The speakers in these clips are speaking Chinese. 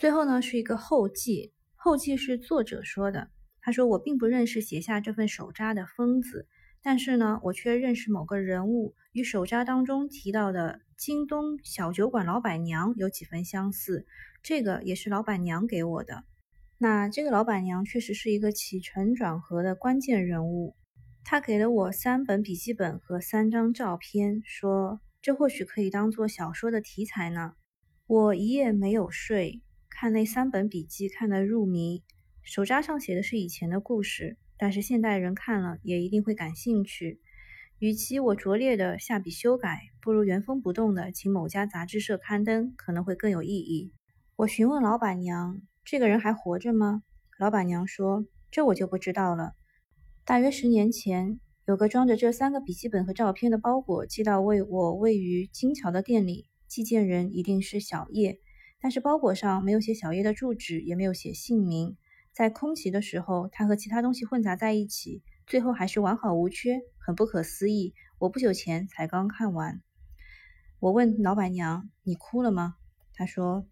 最后呢是一个后记，后记是作者说的。他说：“我并不认识写下这份手札的疯子，但是呢，我却认识某个人物，与手札当中提到的京东小酒馆老板娘有几分相似。这个也是老板娘给我的。那这个老板娘确实是一个起承转合的关键人物。她给了我三本笔记本和三张照片，说这或许可以当做小说的题材呢。我一夜没有睡，看那三本笔记看得入迷。”手札上写的是以前的故事，但是现代人看了也一定会感兴趣。与其我拙劣的下笔修改，不如原封不动的请某家杂志社刊登，可能会更有意义。我询问老板娘：“这个人还活着吗？”老板娘说：“这我就不知道了。大约十年前，有个装着这三个笔记本和照片的包裹寄到位我位于金桥的店里，寄件人一定是小叶，但是包裹上没有写小叶的住址，也没有写姓名。”在空袭的时候，它和其他东西混杂在一起，最后还是完好无缺，很不可思议。我不久前才刚看完。我问老板娘：“你哭了吗？”她说：“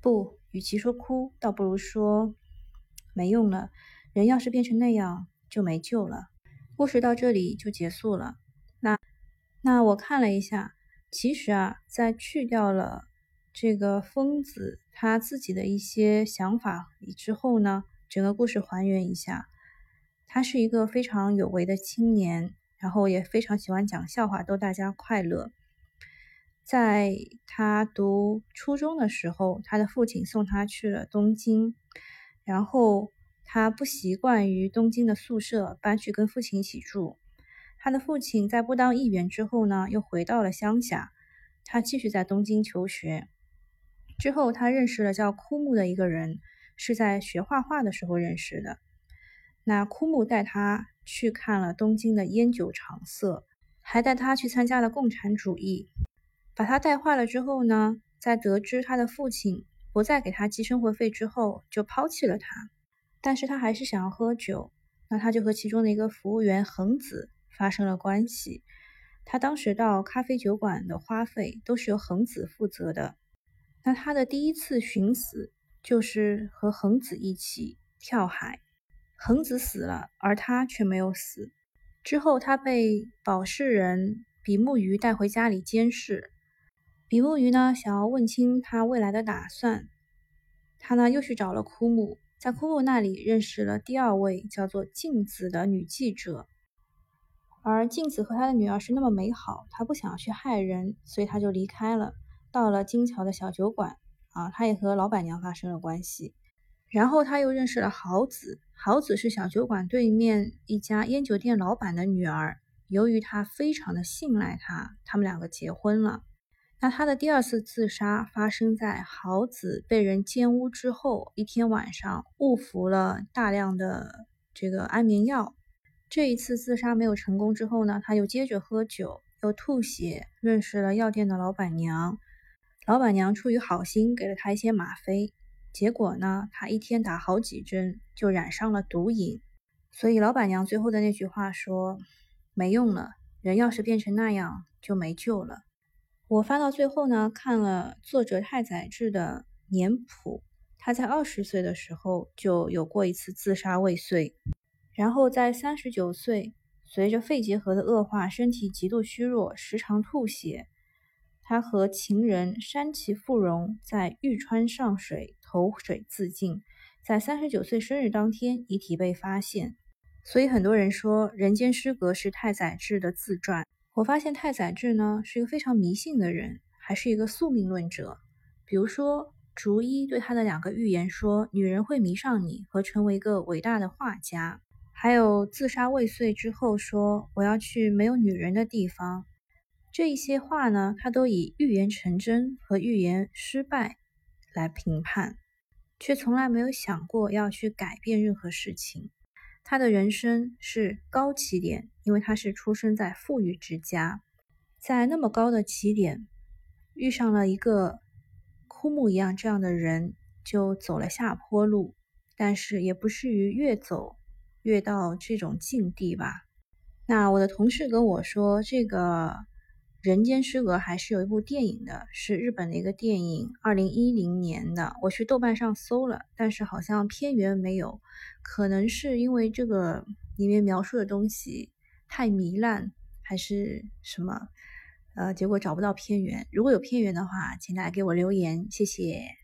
不，与其说哭，倒不如说没用了。人要是变成那样，就没救了。”故事到这里就结束了。那那我看了一下，其实啊，在去掉了这个疯子。他自己的一些想法之后呢，整个故事还原一下，他是一个非常有为的青年，然后也非常喜欢讲笑话逗大家快乐。在他读初中的时候，他的父亲送他去了东京，然后他不习惯于东京的宿舍，搬去跟父亲一起住。他的父亲在不当议员之后呢，又回到了乡下，他继续在东京求学。之后，他认识了叫枯木的一个人，是在学画画的时候认识的。那枯木带他去看了东京的烟酒场色，还带他去参加了共产主义。把他带坏了之后呢，在得知他的父亲不再给他寄生活费之后，就抛弃了他。但是他还是想要喝酒，那他就和其中的一个服务员恒子发生了关系。他当时到咖啡酒馆的花费都是由恒子负责的。那他的第一次寻死就是和恒子一起跳海，恒子死了，而他却没有死。之后，他被保释人比目鱼带回家里监视。比目鱼呢，想要问清他未来的打算。他呢，又去找了枯木，在枯木那里认识了第二位叫做镜子的女记者。而镜子和他的女儿是那么美好，他不想要去害人，所以他就离开了。到了金桥的小酒馆啊，他也和老板娘发生了关系，然后他又认识了豪子，豪子是小酒馆对面一家烟酒店老板的女儿。由于他非常的信赖他，他们两个结婚了。那他的第二次自杀发生在豪子被人奸污之后，一天晚上误服了大量的这个安眠药。这一次自杀没有成功之后呢，他又接着喝酒，又吐血，认识了药店的老板娘。老板娘出于好心给了他一些吗啡，结果呢，他一天打好几针就染上了毒瘾。所以老板娘最后的那句话说：“没用了，人要是变成那样就没救了。”我翻到最后呢，看了作者太宰治的年谱，他在二十岁的时候就有过一次自杀未遂，然后在三十九岁，随着肺结核的恶化，身体极度虚弱，时常吐血。他和情人山崎富荣在玉川上水投水自尽，在三十九岁生日当天，遗体被发现。所以很多人说《人间失格》是太宰治的自传。我发现太宰治呢是一个非常迷信的人，还是一个宿命论者。比如说，竹一对他的两个预言说女人会迷上你和成为一个伟大的画家，还有自杀未遂之后说我要去没有女人的地方。这一些话呢，他都以预言成真和预言失败来评判，却从来没有想过要去改变任何事情。他的人生是高起点，因为他是出生在富裕之家，在那么高的起点遇上了一个枯木一样这样的人，就走了下坡路，但是也不至于越走越到这种境地吧。那我的同事跟我说，这个。人间失格》还是有一部电影的，是日本的一个电影，二零一零年的。我去豆瓣上搜了，但是好像片源没有，可能是因为这个里面描述的东西太糜烂，还是什么？呃，结果找不到片源。如果有片源的话，请大家给我留言，谢谢。